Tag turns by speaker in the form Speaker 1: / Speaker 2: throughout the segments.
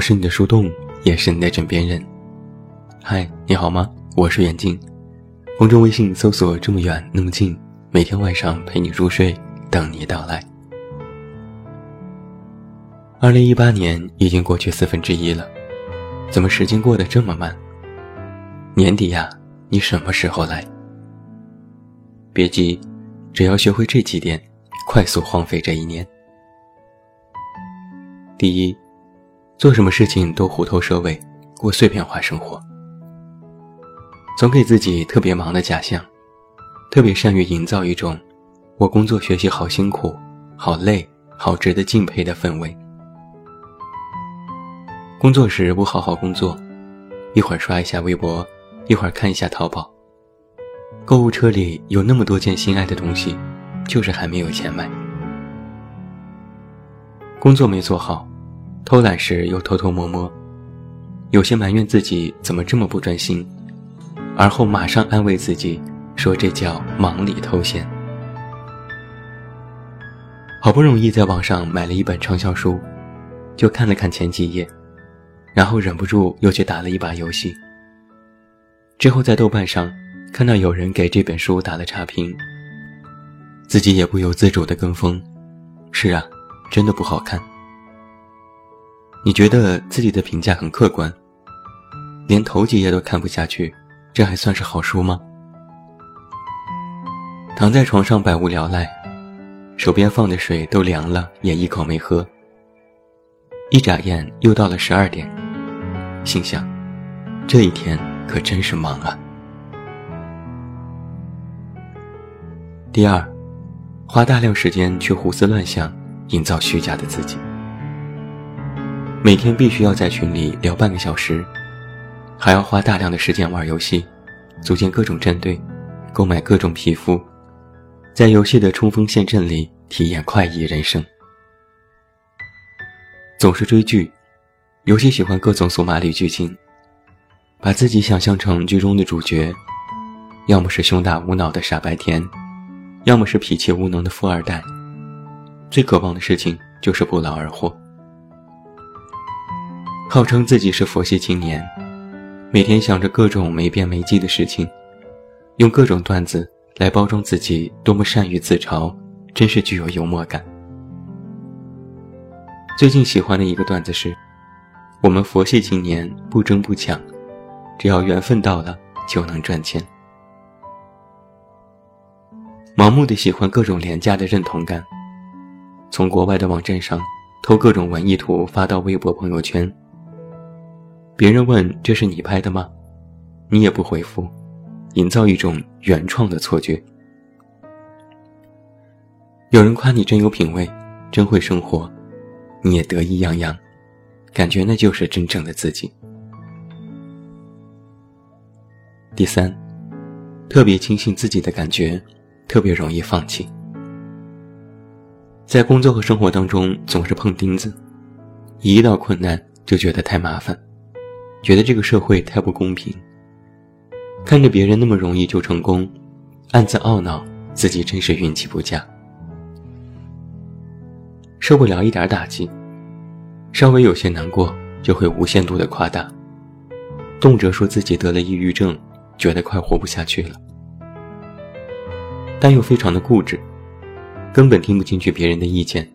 Speaker 1: 我是你的树洞，也是你的枕边人。嗨，你好吗？我是远近，公众微信搜索“这么远那么近”，每天晚上陪你入睡，等你到来。二零一八年已经过去四分之一了，怎么时间过得这么慢？年底呀，你什么时候来？别急，只要学会这几点，快速荒废这一年。第一。做什么事情都虎头蛇尾，过碎片化生活，总给自己特别忙的假象，特别善于营造一种我工作学习好辛苦、好累、好值得敬佩的氛围。工作时不好好工作，一会儿刷一下微博，一会儿看一下淘宝，购物车里有那么多件心爱的东西，就是还没有钱买。工作没做好。偷懒时又偷偷摸摸，有些埋怨自己怎么这么不专心，而后马上安慰自己说这叫忙里偷闲。好不容易在网上买了一本畅销书，就看了看前几页，然后忍不住又去打了一把游戏。之后在豆瓣上看到有人给这本书打了差评，自己也不由自主的跟风。是啊，真的不好看。你觉得自己的评价很客观，连头几页都看不下去，这还算是好书吗？躺在床上百无聊赖，手边放的水都凉了，也一口没喝。一眨眼又到了十二点，心想，这一天可真是忙啊。第二，花大量时间去胡思乱想，营造虚假的自己。每天必须要在群里聊半个小时，还要花大量的时间玩游戏，组建各种战队，购买各种皮肤，在游戏的冲锋陷阵里体验快意人生。总是追剧，尤其喜欢各种索马里剧情，把自己想象成剧中的主角，要么是胸大无脑的傻白甜，要么是脾气无能的富二代，最渴望的事情就是不劳而获。号称自己是佛系青年，每天想着各种没边没际的事情，用各种段子来包装自己多么善于自嘲，真是具有幽默感。最近喜欢的一个段子是：我们佛系青年不争不抢，只要缘分到了就能赚钱。盲目的喜欢各种廉价的认同感，从国外的网站上偷各种文艺图发到微博朋友圈。别人问这是你拍的吗？你也不回复，营造一种原创的错觉。有人夸你真有品味，真会生活，你也得意洋洋，感觉那就是真正的自己。第三，特别轻信自己的感觉，特别容易放弃。在工作和生活当中总是碰钉子，一遇到困难就觉得太麻烦。觉得这个社会太不公平，看着别人那么容易就成功，暗自懊恼自己真是运气不佳。受不了一点打击，稍微有些难过就会无限度的夸大，动辄说自己得了抑郁症，觉得快活不下去了。但又非常的固执，根本听不进去别人的意见，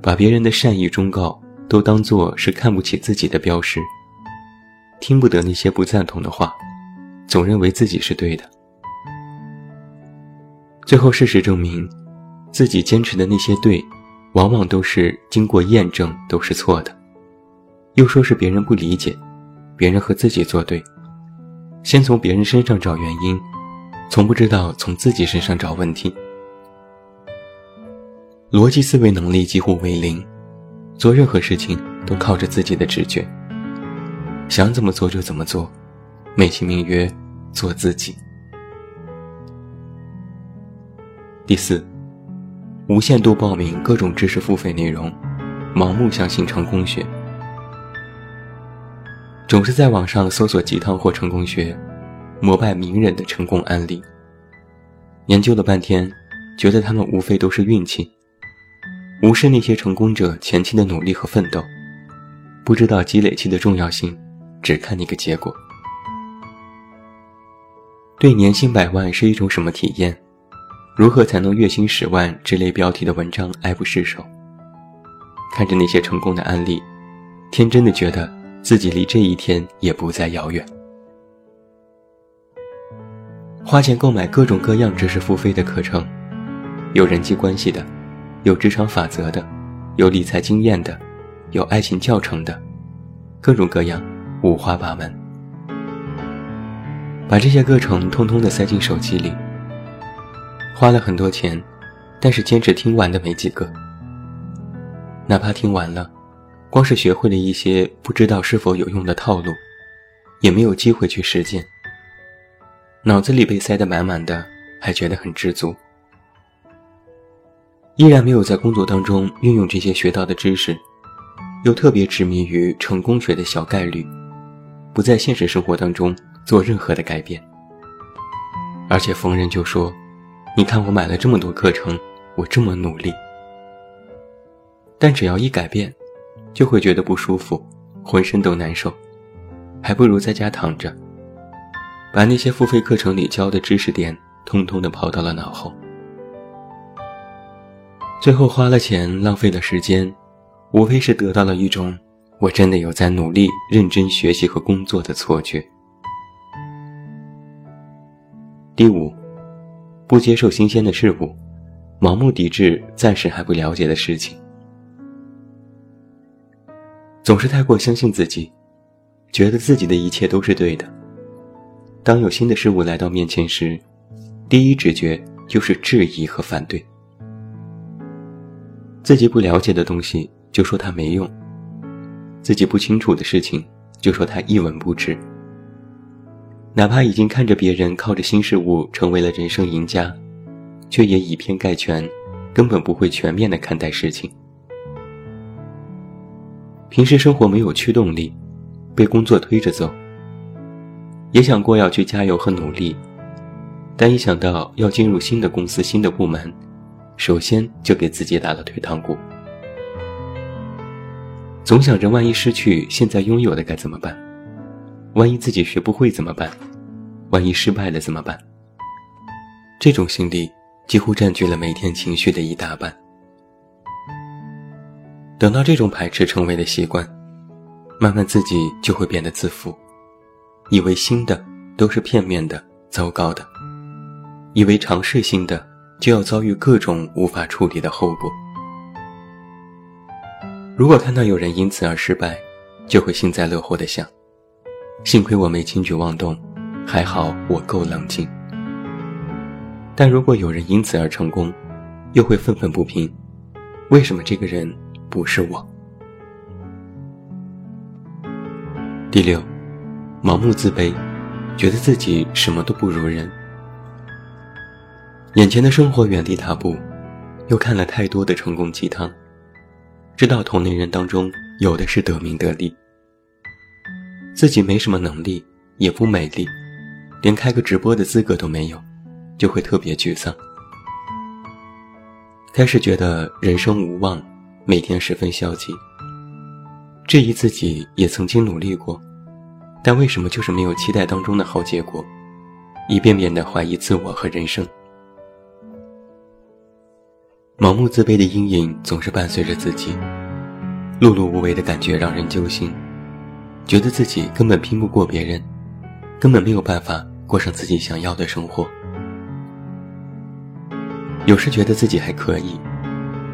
Speaker 1: 把别人的善意忠告都当做是看不起自己的标识。听不得那些不赞同的话，总认为自己是对的。最后事实证明，自己坚持的那些对，往往都是经过验证都是错的。又说是别人不理解，别人和自己作对，先从别人身上找原因，从不知道从自己身上找问题。逻辑思维能力几乎为零，做任何事情都靠着自己的直觉。想怎么做就怎么做，美其名曰做自己。第四，无限度报名各种知识付费内容，盲目相信成功学，总是在网上搜索鸡汤或成功学，膜拜名人的成功案例，研究了半天，觉得他们无非都是运气，无视那些成功者前期的努力和奋斗。不知道积累期的重要性，只看那个结果。对年薪百万是一种什么体验？如何才能月薪十万之类标题的文章爱不释手？看着那些成功的案例，天真的觉得自己离这一天也不再遥远。花钱购买各种各样知识付费的课程，有人际关系的，有职场法则的，有理财经验的，有爱情教程的，各种各样，五花八门。把这些课程通通的塞进手机里。花了很多钱，但是坚持听完的没几个。哪怕听完了，光是学会了一些不知道是否有用的套路，也没有机会去实践。脑子里被塞得满满的，还觉得很知足。依然没有在工作当中运用这些学到的知识，又特别执迷于成功学的小概率，不在现实生活当中做任何的改变，而且逢人就说。你看，我买了这么多课程，我这么努力，但只要一改变，就会觉得不舒服，浑身都难受，还不如在家躺着，把那些付费课程里教的知识点通通的抛到了脑后，最后花了钱，浪费了时间，无非是得到了一种我真的有在努力、认真学习和工作的错觉。第五。不接受新鲜的事物，盲目抵制暂时还不了解的事情，总是太过相信自己，觉得自己的一切都是对的。当有新的事物来到面前时，第一直觉就是质疑和反对。自己不了解的东西就说它没用，自己不清楚的事情就说他一文不值。哪怕已经看着别人靠着新事物成为了人生赢家，却也以偏概全，根本不会全面的看待事情。平时生活没有驱动力，被工作推着走，也想过要去加油和努力，但一想到要进入新的公司、新的部门，首先就给自己打了退堂鼓。总想着万一失去现在拥有的该怎么办？万一自己学不会怎么办？万一失败了怎么办？这种心理几乎占据了每天情绪的一大半。等到这种排斥成为了习惯，慢慢自己就会变得自负，以为新的都是片面的、糟糕的，以为尝试新的就要遭遇各种无法处理的后果。如果看到有人因此而失败，就会幸灾乐祸的想。幸亏我没轻举妄动，还好我够冷静。但如果有人因此而成功，又会愤愤不平：为什么这个人不是我？第六，盲目自卑，觉得自己什么都不如人。眼前的生活原地踏步，又看了太多的成功鸡汤，知道同龄人当中有的是得名得利。自己没什么能力，也不美丽，连开个直播的资格都没有，就会特别沮丧，开始觉得人生无望，每天十分消极，质疑自己也曾经努力过，但为什么就是没有期待当中的好结果？一遍遍的怀疑自我和人生，盲目自卑的阴影总是伴随着自己，碌碌无为的感觉让人揪心。觉得自己根本拼不过别人，根本没有办法过上自己想要的生活。有时觉得自己还可以，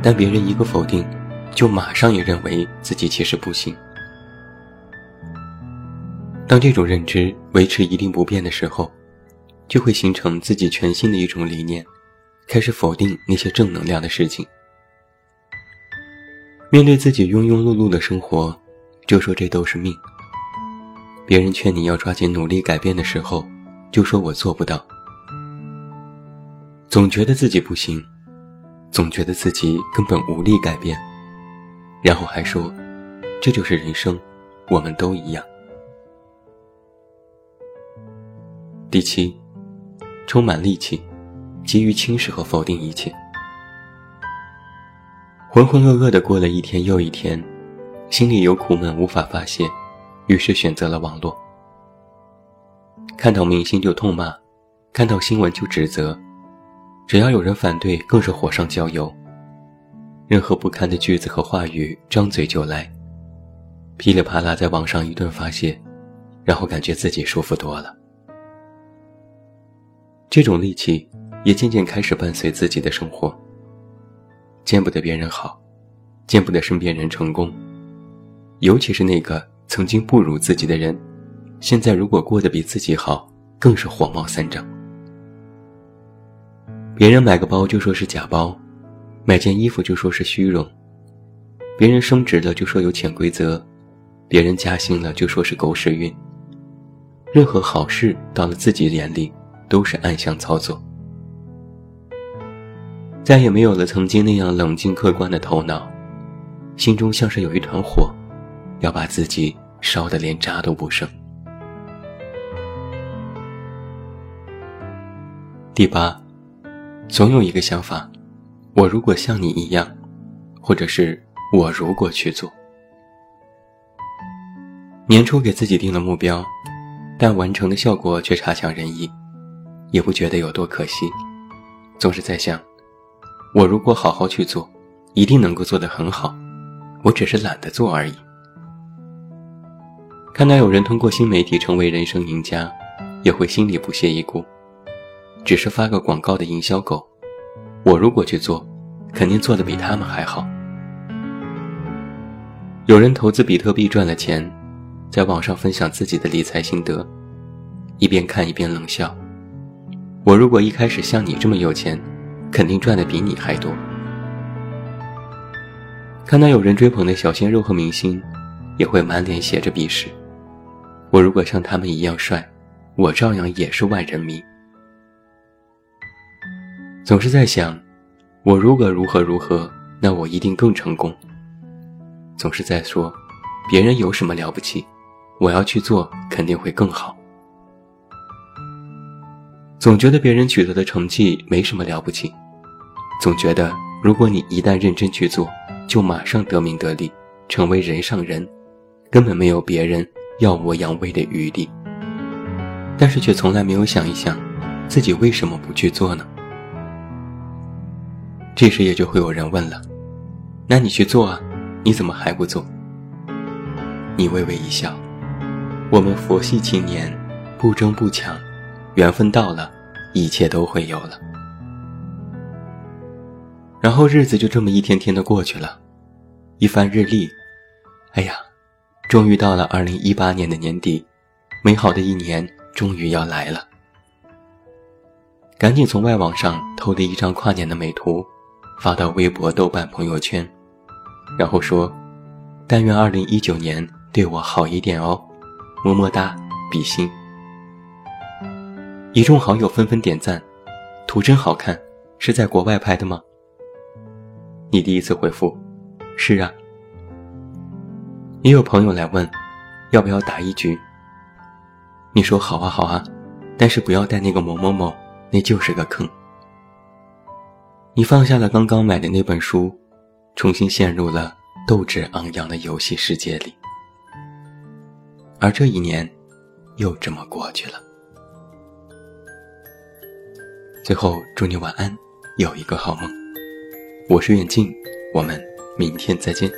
Speaker 1: 但别人一个否定，就马上也认为自己其实不行。当这种认知维持一定不变的时候，就会形成自己全新的一种理念，开始否定那些正能量的事情。面对自己庸庸碌碌的生活，就说这都是命。别人劝你要抓紧努力改变的时候，就说我做不到。总觉得自己不行，总觉得自己根本无力改变，然后还说，这就是人生，我们都一样。第七，充满戾气，急于轻视和否定一切，浑浑噩噩的过了一天又一天，心里有苦闷无法发泄，于是选择了网络。看到明星就痛骂，看到新闻就指责，只要有人反对，更是火上浇油。任何不堪的句子和话语，张嘴就来，噼里啪啦在网上一顿发泄，然后感觉自己舒服多了。这种戾气也渐渐开始伴随自己的生活。见不得别人好，见不得身边人成功，尤其是那个曾经不如自己的人，现在如果过得比自己好，更是火冒三丈。别人买个包就说是假包。买件衣服就说是虚荣，别人升职了就说有潜规则，别人加薪了就说是狗屎运。任何好事到了自己眼里都是暗箱操作，再也没有了曾经那样冷静客观的头脑，心中像是有一团火，要把自己烧得连渣都不剩。第八，总有一个想法。我如果像你一样，或者是我如果去做，年初给自己定了目标，但完成的效果却差强人意，也不觉得有多可惜，总是在想，我如果好好去做，一定能够做得很好，我只是懒得做而已。看到有人通过新媒体成为人生赢家，也会心里不屑一顾，只是发个广告的营销狗。我如果去做，肯定做得比他们还好。有人投资比特币赚了钱，在网上分享自己的理财心得，一边看一边冷笑。我如果一开始像你这么有钱，肯定赚的比你还多。看到有人追捧的小鲜肉和明星，也会满脸写着鄙视。我如果像他们一样帅，我照样也是万人迷。总是在想，我如果如何如何，那我一定更成功。总是在说，别人有什么了不起，我要去做肯定会更好。总觉得别人取得的成绩没什么了不起，总觉得如果你一旦认真去做，就马上得名得利，成为人上人，根本没有别人耀武扬威的余地。但是却从来没有想一想，自己为什么不去做呢？这时也就会有人问了：“那你去做啊？你怎么还不做？”你微微一笑：“我们佛系青年，不争不抢，缘分到了，一切都会有了。”然后日子就这么一天天的过去了，一番日历，哎呀，终于到了二零一八年的年底，美好的一年终于要来了。赶紧从外网上偷了一张跨年的美图。发到微博、豆瓣朋友圈，然后说：“但愿二零一九年对我好一点哦，么么哒，比心。”一众好友纷纷点赞，图真好看，是在国外拍的吗？你第一次回复：“是啊。”也有朋友来问：“要不要打一局？”你说：“好啊，好啊，但是不要带那个某某某，那就是个坑。”你放下了刚刚买的那本书，重新陷入了斗志昂扬的游戏世界里。而这一年，又这么过去了。最后，祝你晚安，有一个好梦。我是远近，我们明天再见。